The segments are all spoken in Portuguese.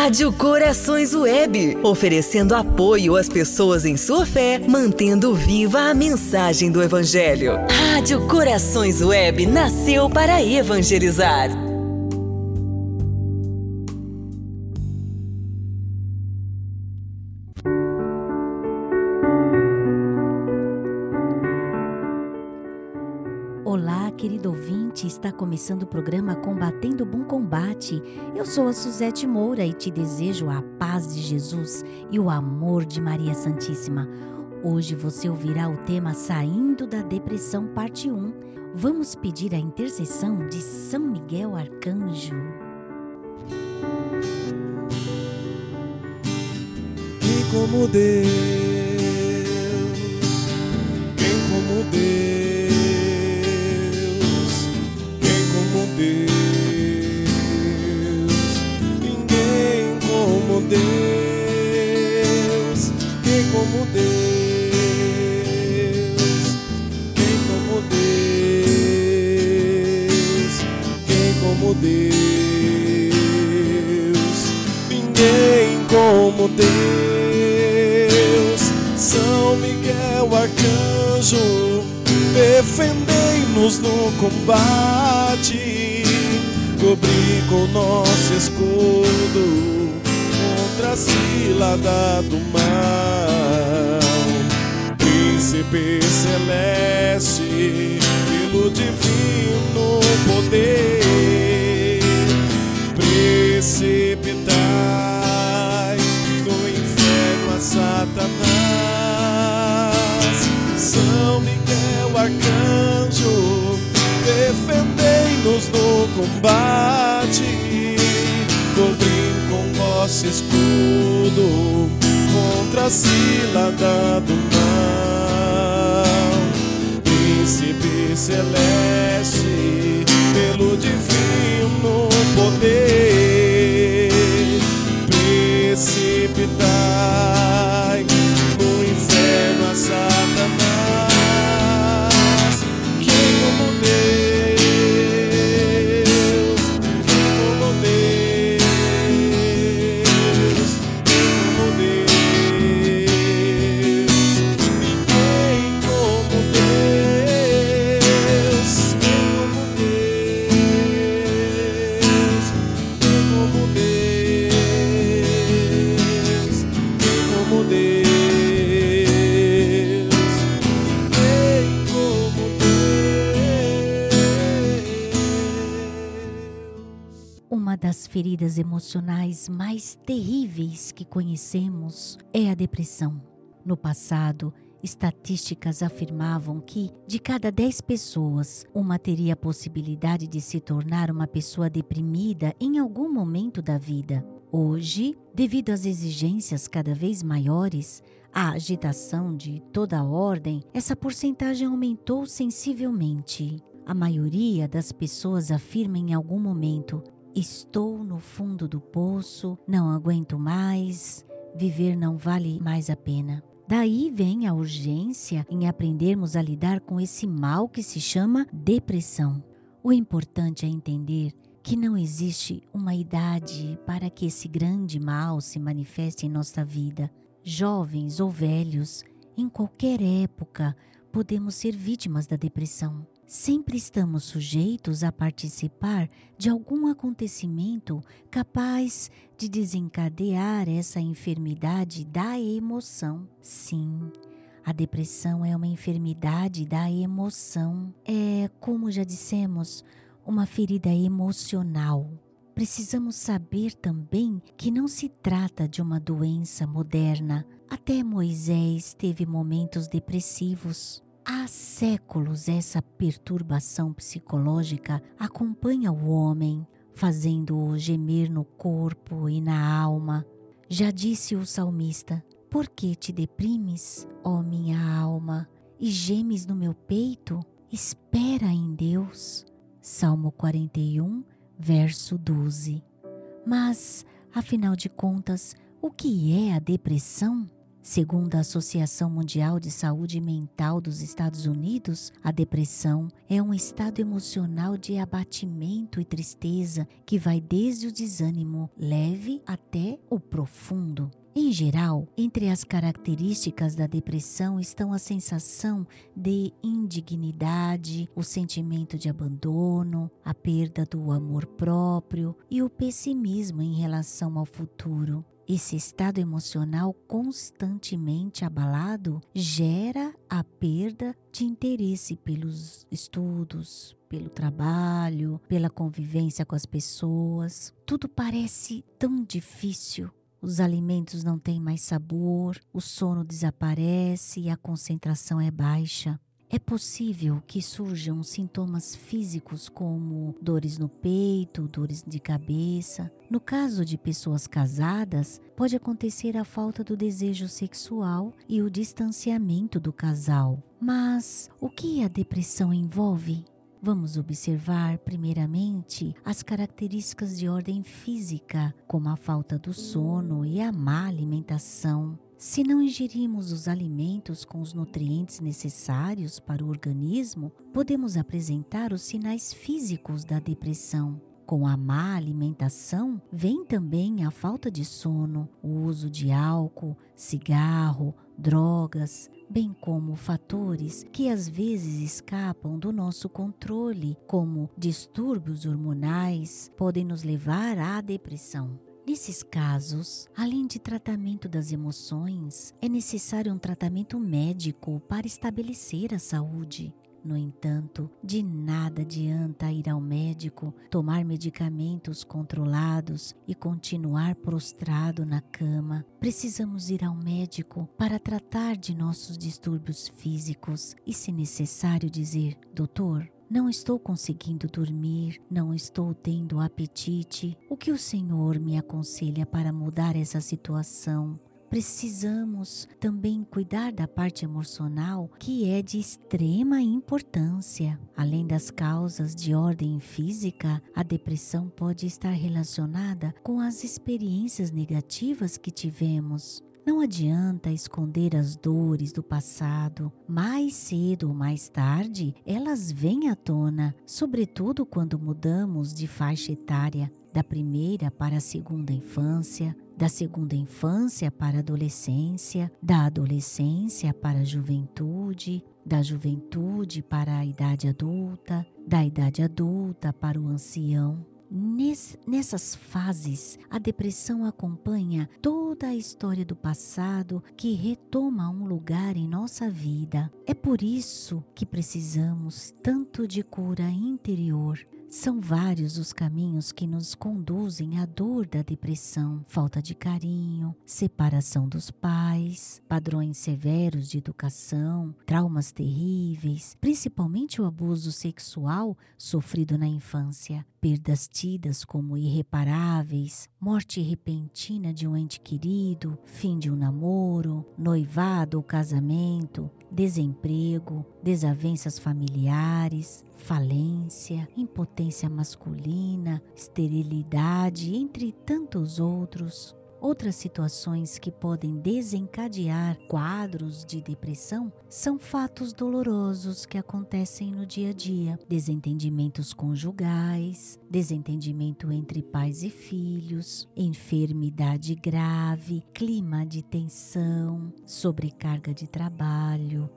Rádio Corações Web, oferecendo apoio às pessoas em sua fé, mantendo viva a mensagem do Evangelho. Rádio Corações Web nasceu para evangelizar. Começando o programa Combatendo o Bom Combate. Eu sou a Suzete Moura e te desejo a paz de Jesus e o amor de Maria Santíssima. Hoje você ouvirá o tema Saindo da Depressão, parte 1. Vamos pedir a intercessão de São Miguel Arcanjo. Quem como Deus, combate, cobrindo com vosso escudo contra a cilada do mal. Príncipe celeste, pelo divino poder, precipitai emocionais mais terríveis que conhecemos é a depressão. No passado, estatísticas afirmavam que, de cada 10 pessoas, uma teria a possibilidade de se tornar uma pessoa deprimida em algum momento da vida. Hoje, devido às exigências cada vez maiores, a agitação de toda a ordem, essa porcentagem aumentou sensivelmente. A maioria das pessoas afirma em algum momento: Estou no fundo do poço, não aguento mais, viver não vale mais a pena. Daí vem a urgência em aprendermos a lidar com esse mal que se chama depressão. O importante é entender que não existe uma idade para que esse grande mal se manifeste em nossa vida. Jovens ou velhos, em qualquer época, podemos ser vítimas da depressão. Sempre estamos sujeitos a participar de algum acontecimento capaz de desencadear essa enfermidade da emoção. Sim, a depressão é uma enfermidade da emoção. É, como já dissemos, uma ferida emocional. Precisamos saber também que não se trata de uma doença moderna. Até Moisés teve momentos depressivos. Há séculos essa perturbação psicológica acompanha o homem, fazendo-o gemer no corpo e na alma. Já disse o salmista: Por que te deprimes, ó minha alma, e gemes no meu peito? Espera em Deus. Salmo 41, verso 12. Mas, afinal de contas, o que é a depressão? Segundo a Associação Mundial de Saúde Mental dos Estados Unidos, a depressão é um estado emocional de abatimento e tristeza que vai desde o desânimo leve até o profundo. Em geral, entre as características da depressão estão a sensação de indignidade, o sentimento de abandono, a perda do amor próprio e o pessimismo em relação ao futuro. Esse estado emocional constantemente abalado gera a perda de interesse pelos estudos, pelo trabalho, pela convivência com as pessoas. Tudo parece tão difícil. Os alimentos não têm mais sabor, o sono desaparece e a concentração é baixa. É possível que surjam sintomas físicos como dores no peito, dores de cabeça. No caso de pessoas casadas, pode acontecer a falta do desejo sexual e o distanciamento do casal. Mas o que a depressão envolve? Vamos observar, primeiramente, as características de ordem física, como a falta do sono e a má alimentação. Se não ingerimos os alimentos com os nutrientes necessários para o organismo, podemos apresentar os sinais físicos da depressão. Com a má alimentação, vem também a falta de sono, o uso de álcool, cigarro, drogas, bem como fatores que às vezes escapam do nosso controle, como distúrbios hormonais, podem nos levar à depressão. Nesses casos, além de tratamento das emoções, é necessário um tratamento médico para estabelecer a saúde. No entanto, de nada adianta ir ao médico, tomar medicamentos controlados e continuar prostrado na cama. Precisamos ir ao médico para tratar de nossos distúrbios físicos e, se necessário, dizer: Doutor, não estou conseguindo dormir, não estou tendo apetite. O que o Senhor me aconselha para mudar essa situação? Precisamos também cuidar da parte emocional, que é de extrema importância. Além das causas de ordem física, a depressão pode estar relacionada com as experiências negativas que tivemos. Não adianta esconder as dores do passado. Mais cedo ou mais tarde, elas vêm à tona, sobretudo quando mudamos de faixa etária, da primeira para a segunda infância, da segunda infância para a adolescência, da adolescência para a juventude, da juventude para a idade adulta, da idade adulta para o ancião. Nessas fases, a depressão acompanha toda a história do passado que retoma um lugar em nossa vida. É por isso que precisamos tanto de cura interior. São vários os caminhos que nos conduzem à dor da depressão: falta de carinho, separação dos pais, padrões severos de educação, traumas terríveis, principalmente o abuso sexual sofrido na infância, perdas tidas como irreparáveis, morte repentina de um ente querido, fim de um namoro, noivado ou casamento, desemprego, desavenças familiares, falência, impotência masculina, esterilidade, entre tantos outros. Outras situações que podem desencadear quadros de depressão são fatos dolorosos que acontecem no dia a dia, desentendimentos conjugais, desentendimento entre pais e filhos, enfermidade grave, clima de tensão, sobrecarga de trabalho,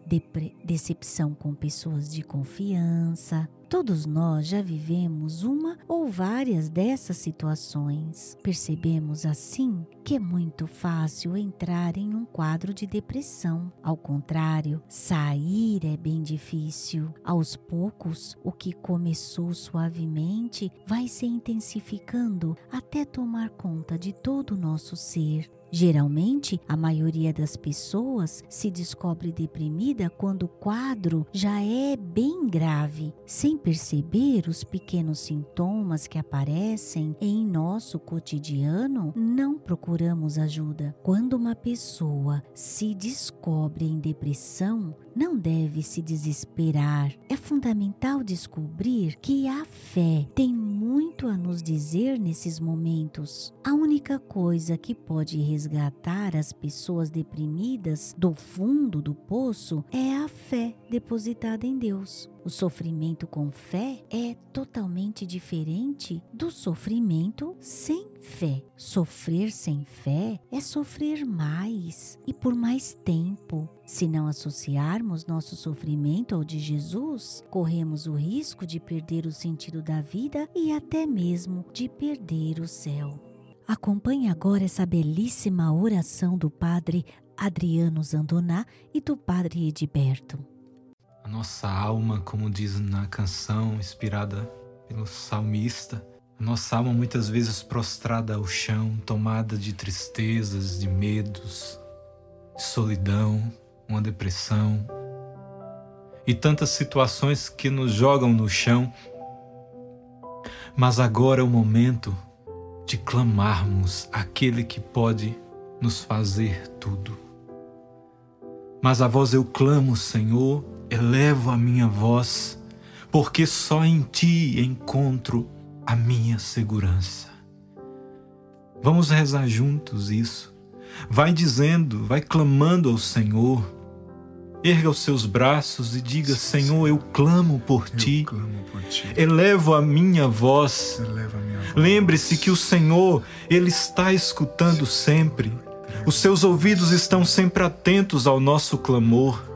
decepção com pessoas de confiança, Todos nós já vivemos uma ou várias dessas situações. Percebemos assim que é muito fácil entrar em um quadro de depressão. Ao contrário, sair é bem difícil. Aos poucos, o que começou suavemente vai se intensificando até tomar conta de todo o nosso ser. Geralmente, a maioria das pessoas se descobre deprimida quando o quadro já é bem grave, sem perceber os pequenos sintomas que aparecem em nosso cotidiano, não procuramos ajuda. Quando uma pessoa se descobre em depressão, não deve se desesperar. É fundamental descobrir que a fé tem muito a nos dizer nesses momentos. A única coisa que pode resgatar as pessoas deprimidas do fundo do poço é a fé depositada em Deus. O sofrimento com fé é totalmente diferente do sofrimento sem fé. Sofrer sem fé é sofrer mais e por mais tempo. Se não associarmos nosso sofrimento ao de Jesus, corremos o risco de perder o sentido da vida e até mesmo de perder o céu. Acompanhe agora essa belíssima oração do Padre Adriano Zandoná e do Padre Ediberto. A nossa alma, como diz na canção inspirada pelo salmista, a nossa alma muitas vezes prostrada ao chão, tomada de tristezas, de medos, de solidão, uma depressão e tantas situações que nos jogam no chão. Mas agora é o momento de clamarmos aquele que pode nos fazer tudo. Mas a voz eu clamo, Senhor, elevo a minha voz, porque só em Ti encontro a minha segurança. Vamos rezar juntos isso. Vai dizendo, vai clamando ao Senhor. Erga os seus braços e diga: Senhor, eu clamo por ti. Eu clamo por ti. Elevo a minha voz. Eleva a minha voz. Lembre-se que o Senhor, Ele está escutando sempre. Os seus ouvidos estão sempre atentos ao nosso clamor.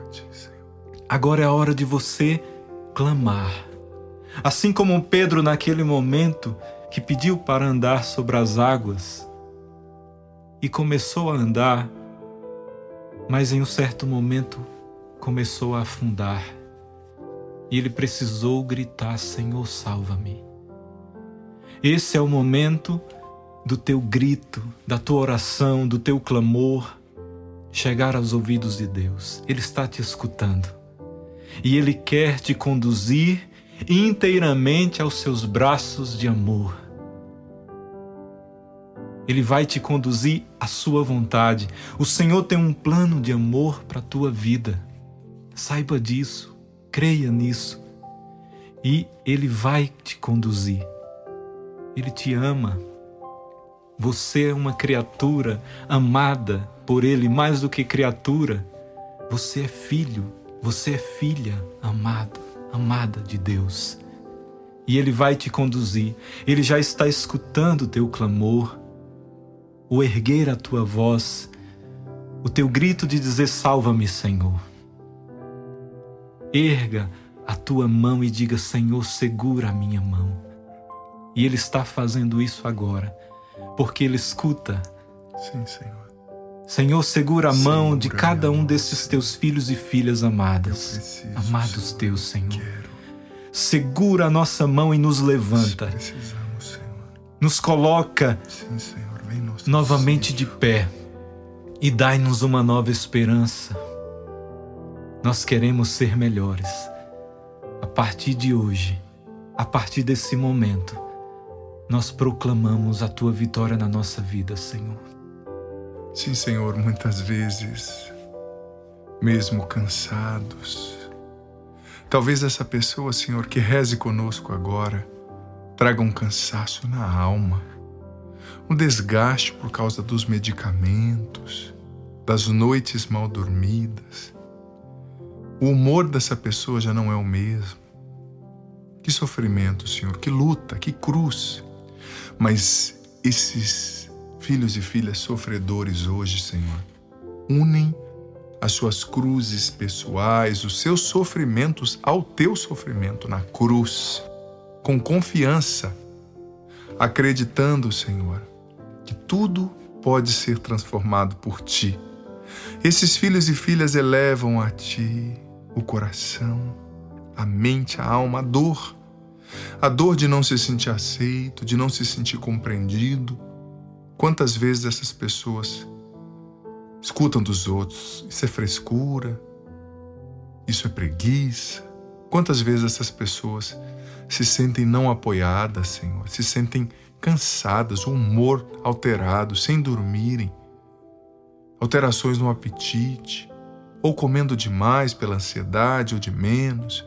Agora é a hora de você clamar. Assim como Pedro, naquele momento, que pediu para andar sobre as águas e começou a andar, mas em um certo momento começou a afundar e ele precisou gritar: Senhor, salva-me. Esse é o momento do teu grito, da tua oração, do teu clamor chegar aos ouvidos de Deus. Ele está te escutando e Ele quer te conduzir inteiramente aos seus braços de amor. Ele vai te conduzir à sua vontade. O Senhor tem um plano de amor para a tua vida. Saiba disso, creia nisso. E Ele vai te conduzir. Ele te ama. Você é uma criatura amada por Ele mais do que criatura. Você é filho, você é filha amada, amada de Deus. E Ele vai te conduzir. Ele já está escutando o teu clamor, o erguer a tua voz, o teu grito de dizer: Salva-me, Senhor. Erga a tua mão e diga: Senhor, segura a minha mão. E Ele está fazendo isso agora, porque Ele escuta. Sim, Senhor. Senhor, segura a mão de cada um desses teus filhos e filhas amadas, amados teus, Senhor. Segura a nossa mão e nos levanta, nos coloca novamente de pé e dai-nos uma nova esperança. Nós queremos ser melhores. A partir de hoje, a partir desse momento, nós proclamamos a tua vitória na nossa vida, Senhor. Sim, Senhor, muitas vezes, mesmo cansados, talvez essa pessoa, Senhor, que reze conosco agora, traga um cansaço na alma, um desgaste por causa dos medicamentos, das noites mal dormidas. O humor dessa pessoa já não é o mesmo. Que sofrimento, Senhor, que luta, que cruz. Mas esses filhos e filhas sofredores hoje, Senhor, unem as suas cruzes pessoais, os seus sofrimentos ao teu sofrimento na cruz, com confiança, acreditando, Senhor, que tudo pode ser transformado por ti. Esses filhos e filhas elevam a ti o coração, a mente, a alma, a dor. A dor de não se sentir aceito, de não se sentir compreendido. Quantas vezes essas pessoas escutam dos outros, isso é frescura, isso é preguiça. Quantas vezes essas pessoas se sentem não apoiadas, Senhor, se sentem cansadas, o humor alterado, sem dormirem, alterações no apetite, ou comendo demais pela ansiedade ou de menos,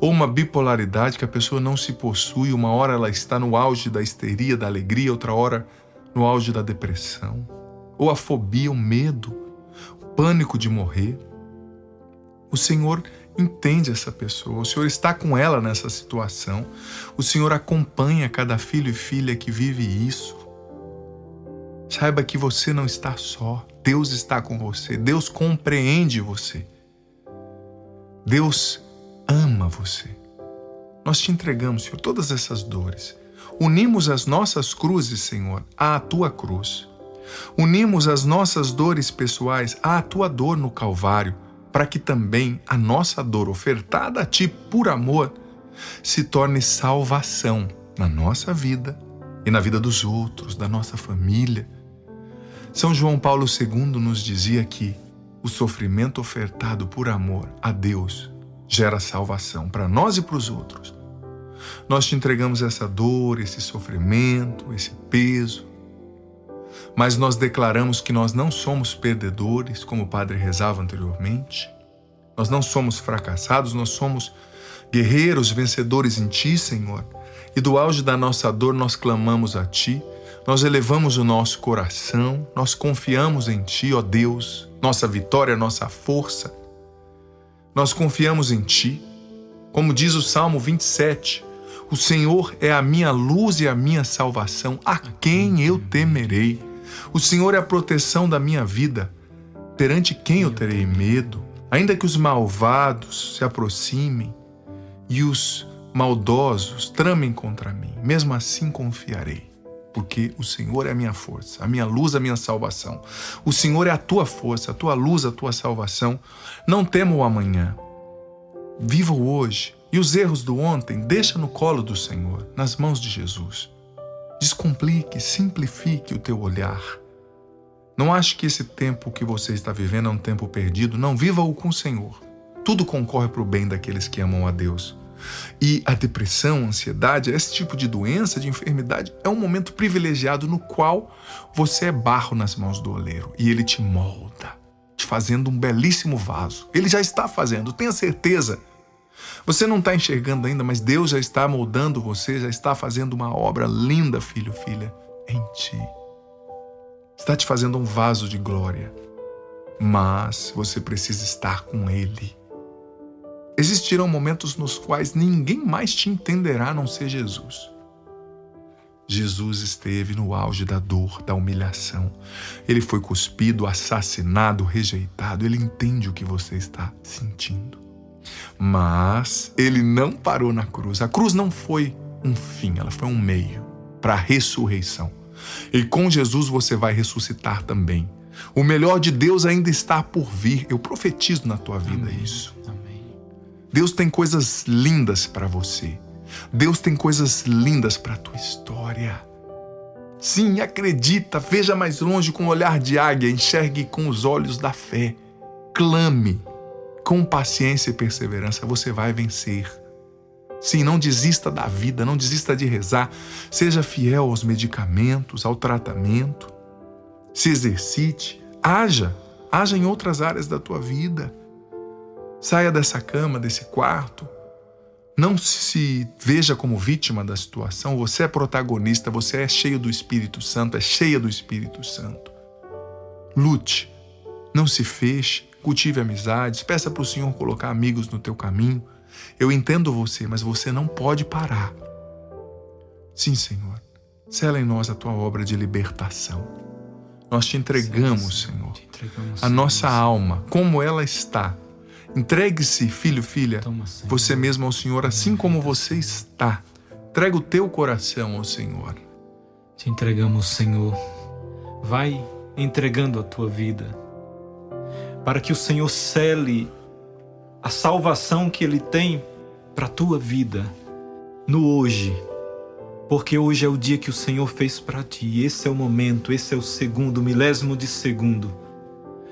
ou uma bipolaridade que a pessoa não se possui, uma hora ela está no auge da histeria, da alegria, outra hora no auge da depressão, ou a fobia, o medo, o pânico de morrer. O Senhor entende essa pessoa, o Senhor está com ela nessa situação, o Senhor acompanha cada filho e filha que vive isso. Saiba que você não está só, Deus está com você, Deus compreende você. Deus ama você. Nós te entregamos, Senhor, todas essas dores. Unimos as nossas cruzes, Senhor, à tua cruz. Unimos as nossas dores pessoais à tua dor no Calvário, para que também a nossa dor ofertada a ti por amor se torne salvação na nossa vida e na vida dos outros, da nossa família. São João Paulo II nos dizia que o sofrimento ofertado por amor a Deus gera salvação para nós e para os outros. Nós te entregamos essa dor, esse sofrimento, esse peso, mas nós declaramos que nós não somos perdedores, como o Padre rezava anteriormente. Nós não somos fracassados, nós somos guerreiros, vencedores em Ti, Senhor. E do auge da nossa dor nós clamamos a Ti, nós elevamos o nosso coração, nós confiamos em Ti, ó Deus, nossa vitória, nossa força. Nós confiamos em Ti. Como diz o Salmo 27, o Senhor é a minha luz e a minha salvação, a quem eu temerei? O Senhor é a proteção da minha vida. Perante quem eu terei medo? Ainda que os malvados se aproximem e os maldosos tramem contra mim, mesmo assim confiarei, porque o Senhor é a minha força, a minha luz, a minha salvação. O Senhor é a tua força, a tua luz, a tua salvação. Não temo o amanhã. Viva hoje. E os erros do ontem, deixa no colo do Senhor, nas mãos de Jesus. Descomplique, simplifique o teu olhar. Não ache que esse tempo que você está vivendo é um tempo perdido. Não, viva-o com o Senhor. Tudo concorre para o bem daqueles que amam a Deus. E a depressão, a ansiedade, esse tipo de doença, de enfermidade, é um momento privilegiado no qual você é barro nas mãos do oleiro e ele te molda, te fazendo um belíssimo vaso. Ele já está fazendo, tenha certeza. Você não está enxergando ainda, mas Deus já está moldando você, já está fazendo uma obra linda, filho, filha, em ti. Está te fazendo um vaso de glória. Mas você precisa estar com Ele. Existirão momentos nos quais ninguém mais te entenderá a não ser Jesus. Jesus esteve no auge da dor, da humilhação. Ele foi cuspido, assassinado, rejeitado. Ele entende o que você está sentindo. Mas ele não parou na cruz. A cruz não foi um fim, ela foi um meio para a ressurreição. E com Jesus você vai ressuscitar também. O melhor de Deus ainda está por vir. Eu profetizo na tua vida Amém. isso. Amém. Deus tem coisas lindas para você. Deus tem coisas lindas para a tua história. Sim, acredita, veja mais longe com o olhar de águia, enxergue com os olhos da fé. Clame, com paciência e perseverança você vai vencer. Sim, não desista da vida, não desista de rezar. Seja fiel aos medicamentos, ao tratamento. Se exercite, haja, haja em outras áreas da tua vida. Saia dessa cama, desse quarto. Não se veja como vítima da situação. Você é protagonista, você é cheio do Espírito Santo, é cheia do Espírito Santo. Lute, não se feche, cultive amizades, peça para o Senhor colocar amigos no teu caminho. Eu entendo você, mas você não pode parar. Sim, Senhor, sela em nós a tua obra de libertação. Nós te entregamos, Sim, Senhor, Te entregamos, a nossa Senhor. alma, como ela está. Entregue-se, filho, filha, Toma, você mesmo ao Senhor, assim como você está. Entrega o teu coração ao Senhor. Te entregamos, Senhor. Vai entregando a tua vida, para que o Senhor cele a salvação que Ele tem para a tua vida no hoje. Porque hoje é o dia que o Senhor fez para ti. Esse é o momento, esse é o segundo, milésimo de segundo.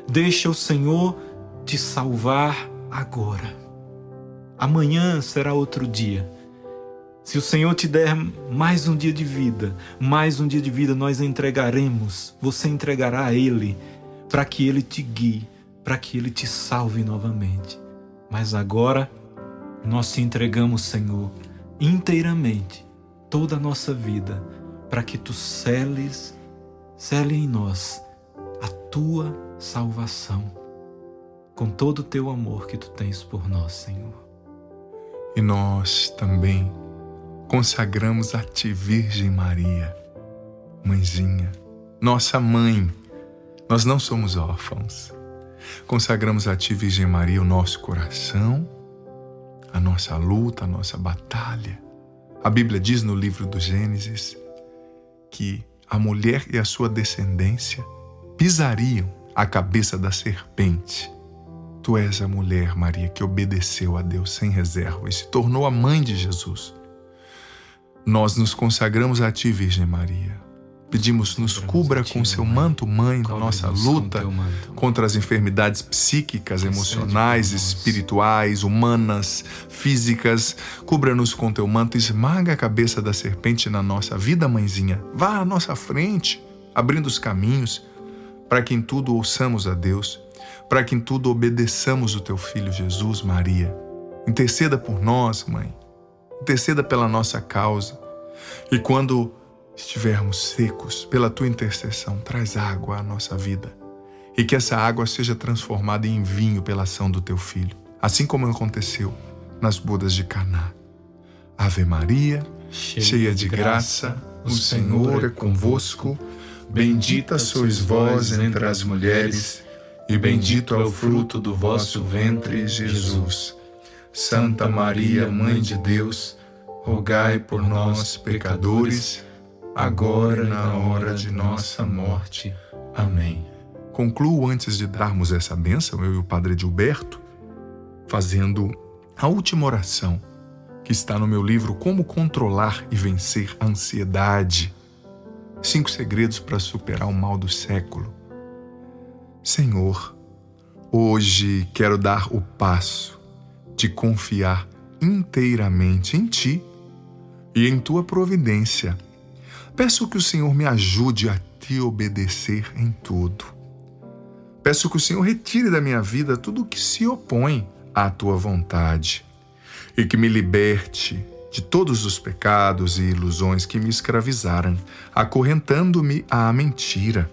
Deixa o Senhor te salvar agora. Amanhã será outro dia. Se o Senhor te der mais um dia de vida, mais um dia de vida, nós entregaremos. Você entregará a Ele para que Ele te guie, para que Ele te salve novamente. Mas agora Nós te entregamos, Senhor, inteiramente toda a nossa vida, para que tu seles, cele em nós a tua salvação, com todo o teu amor que tu tens por nós, Senhor. E nós também consagramos a Ti, Virgem Maria, Mãezinha, nossa mãe. Nós não somos órfãos. Consagramos a Ti, Virgem Maria, o nosso coração, a nossa luta, a nossa batalha. A Bíblia diz no livro do Gênesis que a mulher e a sua descendência pisariam a cabeça da serpente. Tu és a mulher, Maria, que obedeceu a Deus sem reserva e se tornou a mãe de Jesus. Nós nos consagramos a Ti, Virgem Maria. Pedimos, nos cubra com seu manto, Mãe, na nossa luta contra as enfermidades psíquicas, emocionais, espirituais, humanas, físicas. Cubra-nos com teu manto, esmaga a cabeça da serpente na nossa vida, Mãezinha. Vá à nossa frente, abrindo os caminhos, para que em tudo ouçamos a Deus, para que em tudo obedeçamos o teu Filho Jesus, Maria. Interceda por nós, Mãe interceda pela nossa causa. E quando estivermos secos, pela tua intercessão, traz água à nossa vida. E que essa água seja transformada em vinho pela ação do teu filho, assim como aconteceu nas bodas de Caná. Ave Maria, cheia, cheia de graça, o Senhor é convosco. Bendita sois vós entre as mulheres, e bendito é o fruto do vosso ventre, Jesus. Santa Maria, Mãe de Deus, rogai por nós, pecadores, agora e na hora de nossa morte. Amém. Concluo antes de darmos essa bênção, eu e o Padre Gilberto, fazendo a última oração que está no meu livro Como Controlar e Vencer a Ansiedade. Cinco segredos para superar o mal do século. Senhor, hoje quero dar o passo de confiar inteiramente em Ti e em Tua providência. Peço que o Senhor me ajude a Te obedecer em tudo. Peço que o Senhor retire da minha vida tudo o que se opõe à Tua vontade e que me liberte de todos os pecados e ilusões que me escravizaram, acorrentando-me à mentira.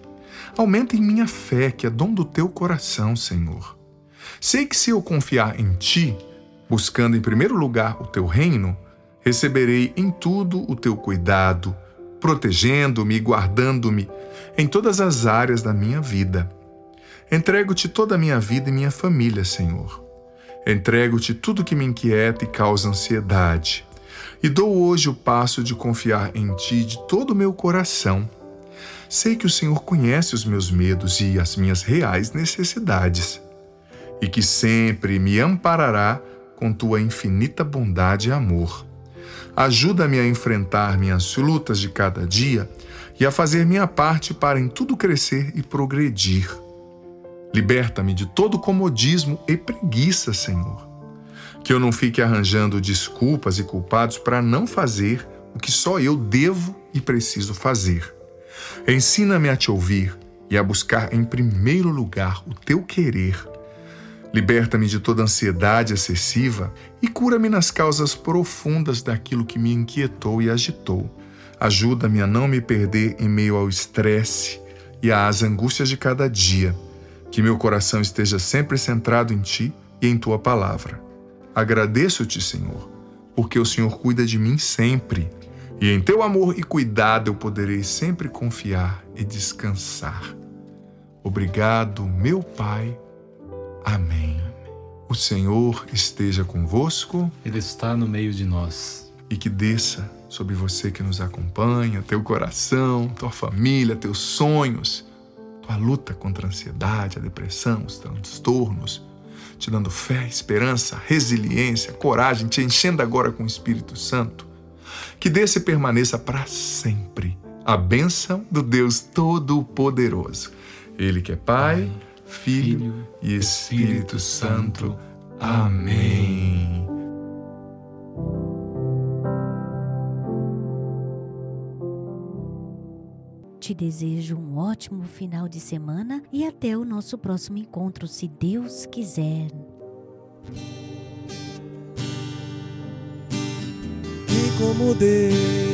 Aumenta em minha fé, que é dom do teu coração, Senhor. Sei que se eu confiar em ti, buscando em primeiro lugar o teu reino, receberei em tudo o teu cuidado, protegendo-me e guardando-me em todas as áreas da minha vida. Entrego-te toda a minha vida e minha família, Senhor. Entrego-te tudo que me inquieta e causa ansiedade. E dou hoje o passo de confiar em Ti de todo o meu coração. Sei que o Senhor conhece os meus medos e as minhas reais necessidades, e que sempre me amparará com tua infinita bondade e amor. Ajuda-me a enfrentar minhas lutas de cada dia e a fazer minha parte para em tudo crescer e progredir. Liberta-me de todo comodismo e preguiça, Senhor. Que eu não fique arranjando desculpas e culpados para não fazer o que só eu devo e preciso fazer. Ensina-me a te ouvir e a buscar em primeiro lugar o teu querer Liberta-me de toda ansiedade excessiva e cura-me nas causas profundas daquilo que me inquietou e agitou. Ajuda-me a não me perder em meio ao estresse e às angústias de cada dia. Que meu coração esteja sempre centrado em Ti e em Tua palavra. Agradeço-te, Senhor, porque o Senhor cuida de mim sempre. E em Teu amor e cuidado eu poderei sempre confiar e descansar. Obrigado, meu Pai Amém. O Senhor esteja convosco. Ele está no meio de nós. E que desça sobre você que nos acompanha, teu coração, tua família, teus sonhos, tua luta contra a ansiedade, a depressão, os transtornos, te dando fé, esperança, resiliência, coragem, te enchendo agora com o Espírito Santo. Que desse permaneça para sempre a bênção do Deus Todo-Poderoso. Ele que é Pai, Pai Filho e Espírito Santo. Amém. Te desejo um ótimo final de semana e até o nosso próximo encontro, se Deus quiser. como Deus?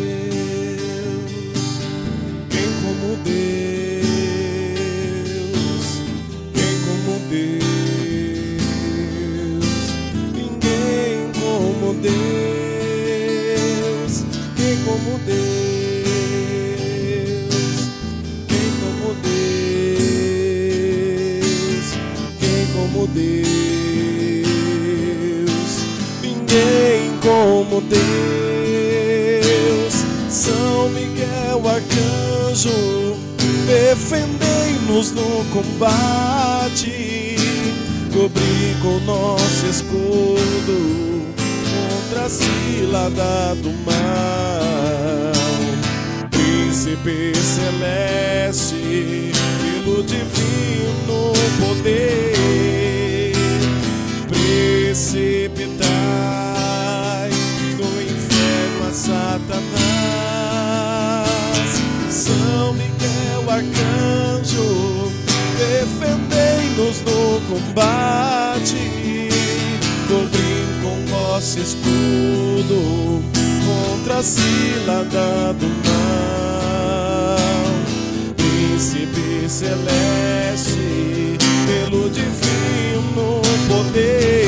Defendei-nos no combate. Cobri com nosso escudo contra a cilada do mal. Príncipe celeste, pelo divino poder, precipitai do inferno a Satanás. São Miguel Arcanjo, combate, cobrindo com vosso escudo contra a cilada do mal. Príncipe celeste, pelo divino poder,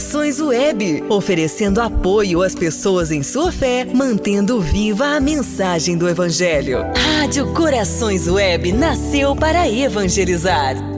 Corações Web, oferecendo apoio às pessoas em sua fé, mantendo viva a mensagem do Evangelho. Rádio Corações Web nasceu para evangelizar.